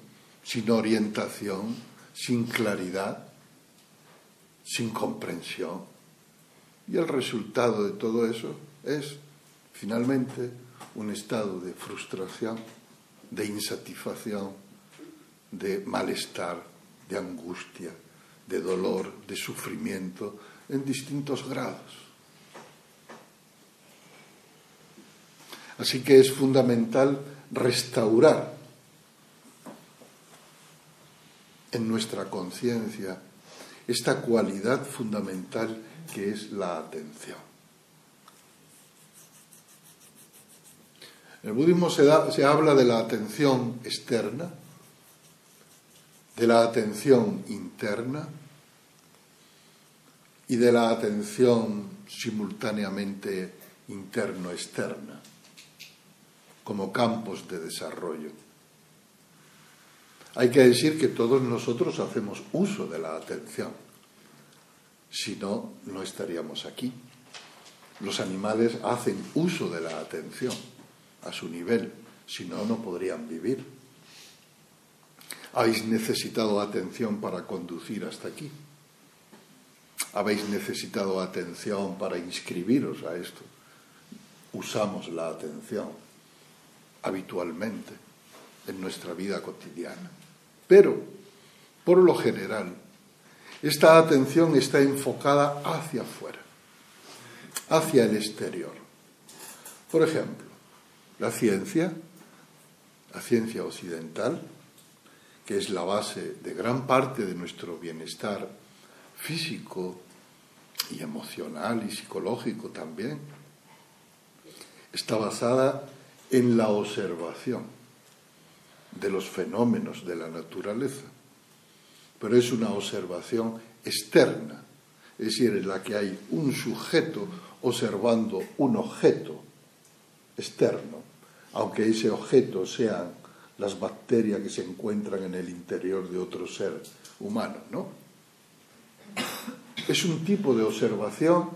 S1: sin orientación, sin claridad, sin comprensión. Y el resultado de todo eso es, finalmente, un estado de frustración, de insatisfacción, de malestar, de angustia, de dolor, de sufrimiento en distintos grados. Así que es fundamental restaurar en nuestra conciencia esta cualidad fundamental que es la atención. En el budismo se, se habla de la atención externa, de la atención interna y de la atención simultáneamente interno-externa como campos de desarrollo. Hay que decir que todos nosotros hacemos uso de la atención, si no, no estaríamos aquí. Los animales hacen uso de la atención a su nivel, si no, no podrían vivir habéis necesitado atención para conducir hasta aquí. Habéis necesitado atención para inscribiros a esto. Usamos la atención habitualmente en nuestra vida cotidiana. Pero, por lo general, esta atención está enfocada hacia afuera, hacia el exterior. Por ejemplo, la ciencia, la ciencia occidental, que es la base de gran parte de nuestro bienestar físico y emocional y psicológico también, está basada en la observación de los fenómenos de la naturaleza, pero es una observación externa, es decir, en la que hay un sujeto observando un objeto externo, aunque ese objeto sean las bacterias que se encuentran en el interior de otro ser humano, ¿no? Es un tipo de observación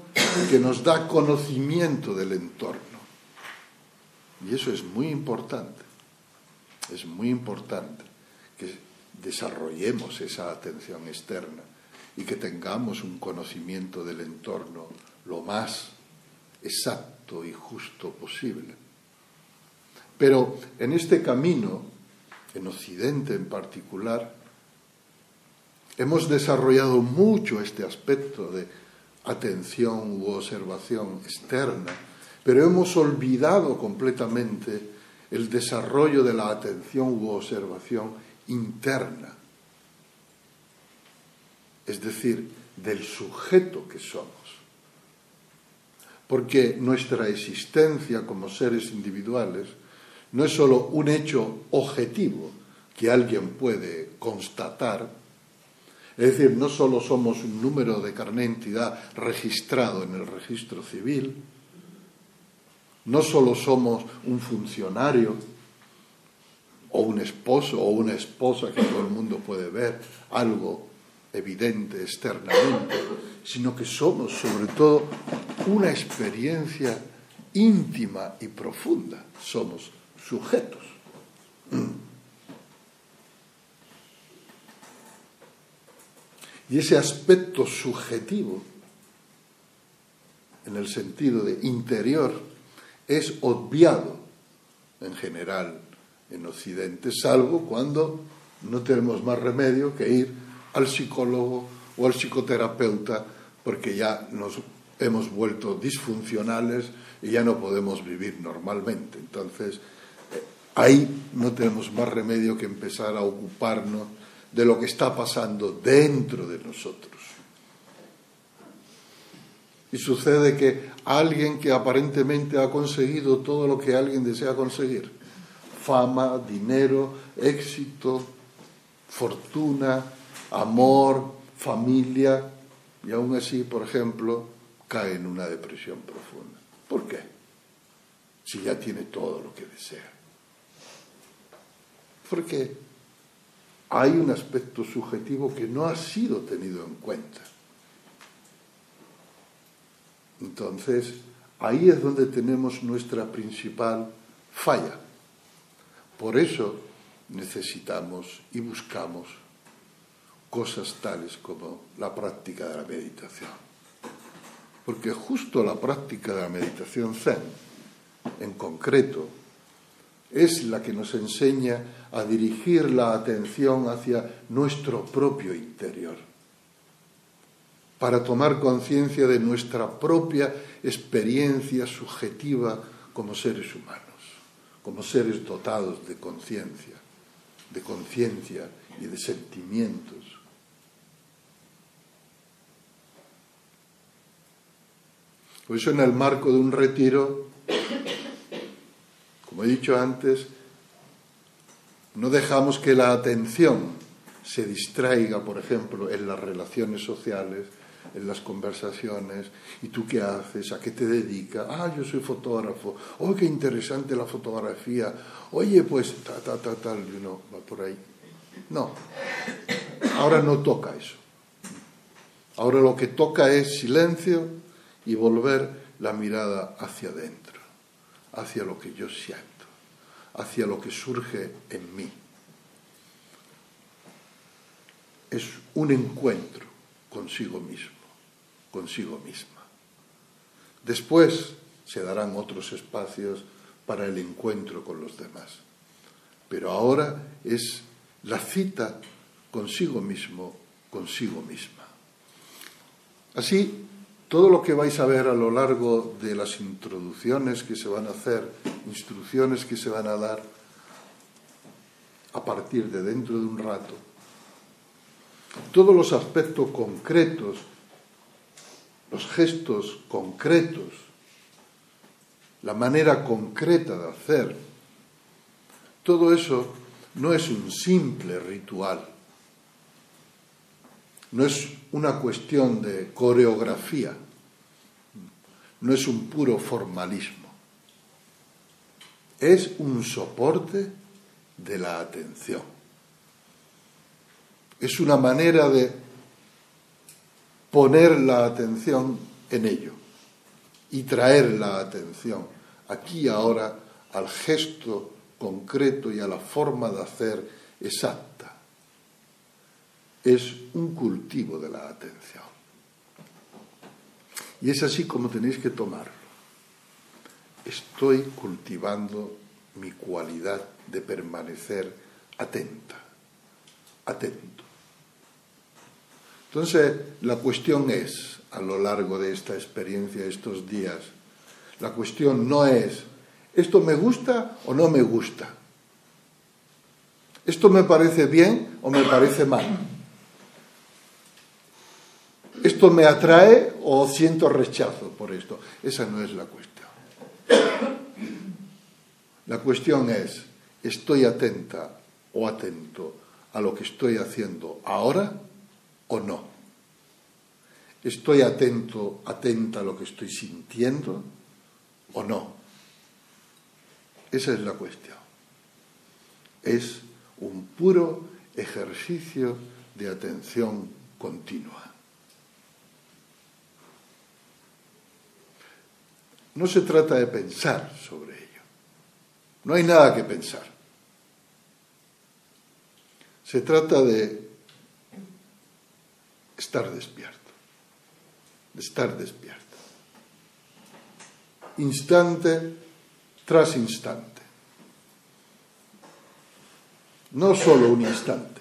S1: que nos da conocimiento del entorno. Y eso es muy importante. Es muy importante que desarrollemos esa atención externa y que tengamos un conocimiento del entorno lo más exacto y justo posible. Pero en este camino, en Occidente en particular, hemos desarrollado mucho este aspecto de atención u observación externa, pero hemos olvidado completamente el desarrollo de la atención u observación interna, es decir, del sujeto que somos. Porque nuestra existencia como seres individuales no es sólo un hecho objetivo que alguien puede constatar, es decir, no solo somos un número de carne entidad registrado en el registro civil, no solo somos un funcionario o un esposo o una esposa que todo el mundo puede ver, algo evidente externamente, sino que somos sobre todo una experiencia íntima y profunda. Somos sujetos. Y ese aspecto subjetivo, en el sentido de interior, es obviado en general en Occidente, salvo cuando no tenemos más remedio que ir al psicólogo o al psicoterapeuta porque ya nos hemos vuelto disfuncionales y ya no podemos vivir normalmente. Entonces, eh, ahí no tenemos más remedio que empezar a ocuparnos de lo que está pasando dentro de nosotros. Y sucede que alguien que aparentemente ha conseguido todo lo que alguien desea conseguir, fama, dinero, éxito, fortuna, amor, familia, y aún así, por ejemplo, cae en una depresión profunda. ¿Por qué? Si ya tiene todo lo que desea. Porque hay un aspecto subjetivo que no ha sido tenido en cuenta. Entonces, ahí es donde tenemos nuestra principal falla. Por eso necesitamos y buscamos cosas tales como la práctica de la meditación. Porque justo la práctica de la meditación zen, en concreto, es la que nos enseña a dirigir la atención hacia nuestro propio interior, para tomar conciencia de nuestra propia experiencia subjetiva como seres humanos, como seres dotados de conciencia, de conciencia y de sentimientos. Por eso en el marco de un retiro como he dicho antes, no dejamos que la atención se distraiga, por ejemplo, en las relaciones sociales, en las conversaciones, ¿y tú qué haces? ¿A qué te dedicas? Ah, yo soy fotógrafo. Oh, qué interesante la fotografía. Oye, pues, ta, ta, ta, tal, no, va por ahí. No, ahora no toca eso. Ahora lo que toca es silencio y volver la mirada hacia adentro hacia lo que yo siento, hacia lo que surge en mí. Es un encuentro consigo mismo, consigo misma. Después se darán otros espacios para el encuentro con los demás. Pero ahora es la cita consigo mismo, consigo misma. Así, todo lo que vais a ver a lo largo de las introducciones que se van a hacer, instrucciones que se van a dar, a partir de dentro de un rato, todos los aspectos concretos, los gestos concretos, la manera concreta de hacer, todo eso no es un simple ritual, no es una cuestión de coreografía, no es un puro formalismo, es un soporte de la atención. Es una manera de poner la atención en ello y traer la atención aquí ahora al gesto concreto y a la forma de hacer exacta. Es un cultivo de la atención. Y es así como tenéis que tomarlo. Estoy cultivando mi cualidad de permanecer atenta, atento. Entonces, la cuestión es, a lo largo de esta experiencia, estos días, la cuestión no es, ¿esto me gusta o no me gusta? ¿Esto me parece bien o me parece mal? ¿Esto me atrae o siento rechazo por esto? Esa no es la cuestión. La cuestión es, ¿estoy atenta o atento a lo que estoy haciendo ahora o no? ¿Estoy atento, atenta a lo que estoy sintiendo o no? Esa es la cuestión. Es un puro ejercicio de atención continua. No se trata de pensar sobre ello. No hay nada que pensar. Se trata de estar despierto, de estar despierto. Instante tras instante. No solo un instante.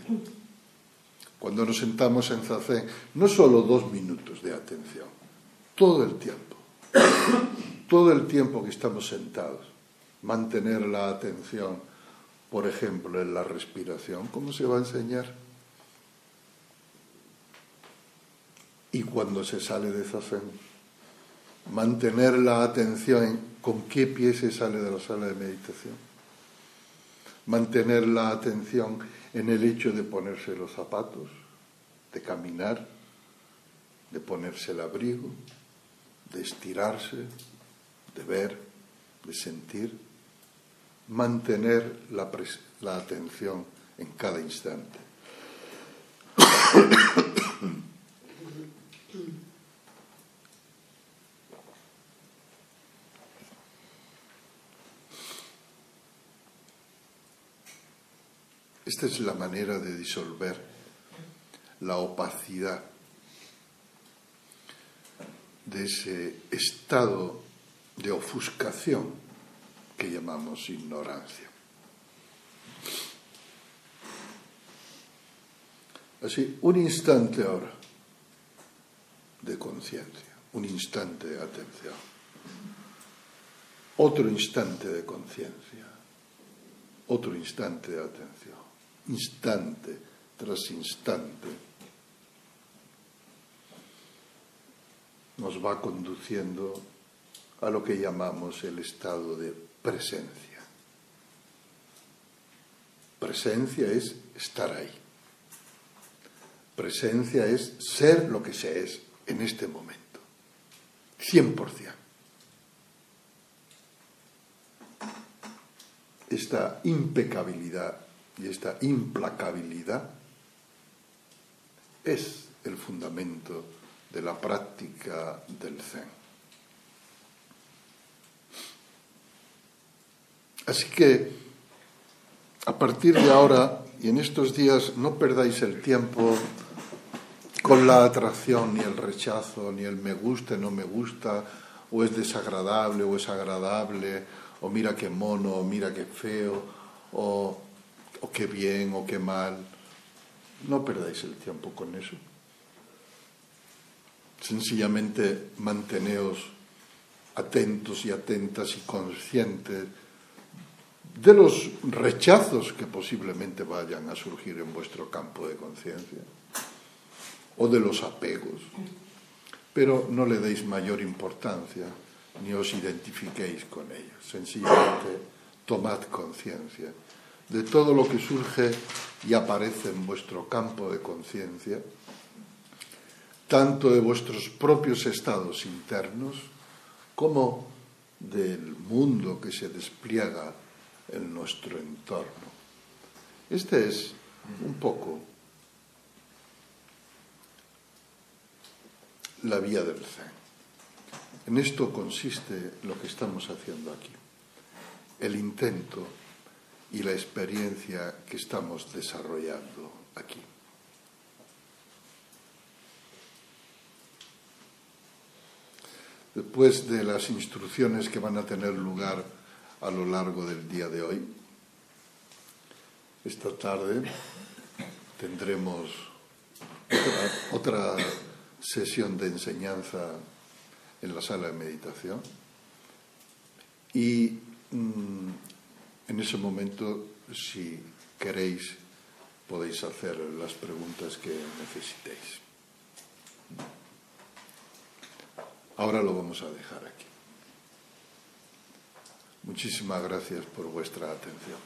S1: Cuando nos sentamos en Zacén, no solo dos minutos de atención, todo el tiempo todo el tiempo que estamos sentados, mantener la atención, por ejemplo, en la respiración, ¿cómo se va a enseñar? Y cuando se sale de zazen, mantener la atención en con qué pie se sale de la sala de meditación, mantener la atención en el hecho de ponerse los zapatos, de caminar, de ponerse el abrigo, de estirarse, de ver, de sentir, mantener la, la atención en cada instante. Esta es la manera de disolver la opacidad de ese estado de ofuscación que llamamos ignorancia. Así, un instante ahora de conciencia, un instante de atención, otro instante de conciencia, otro instante de atención, instante tras instante, nos va conduciendo a lo que llamamos el estado de presencia. Presencia es estar ahí. Presencia es ser lo que se es en este momento. 100%. Esta impecabilidad y esta implacabilidad es el fundamento de la práctica del Zen. Así que, a partir de ahora y en estos días, no perdáis el tiempo con la atracción, ni el rechazo, ni el me gusta, no me gusta, o es desagradable, o es agradable, o mira qué mono, o mira qué feo, o, o qué bien, o qué mal. No perdáis el tiempo con eso. Sencillamente manteneos atentos y atentas y conscientes de los rechazos que posiblemente vayan a surgir en vuestro campo de conciencia o de los apegos, pero no le deis mayor importancia ni os identifiquéis con ellos. Sencillamente tomad conciencia de todo lo que surge y aparece en vuestro campo de conciencia, tanto de vuestros propios estados internos como del mundo que se despliega en nuestro entorno. Este es un poco la vía del Zen. En esto consiste lo que estamos haciendo aquí, el intento y la experiencia que estamos desarrollando aquí. Después de las instrucciones que van a tener lugar a lo largo del día de hoy. Esta tarde tendremos otra, sesión de enseñanza en la sala de meditación y mm, en ese momento, si queréis, podéis hacer las preguntas que necesitéis. Ahora lo vamos a dejar aquí. Muchísimas gracias por vuestra atención.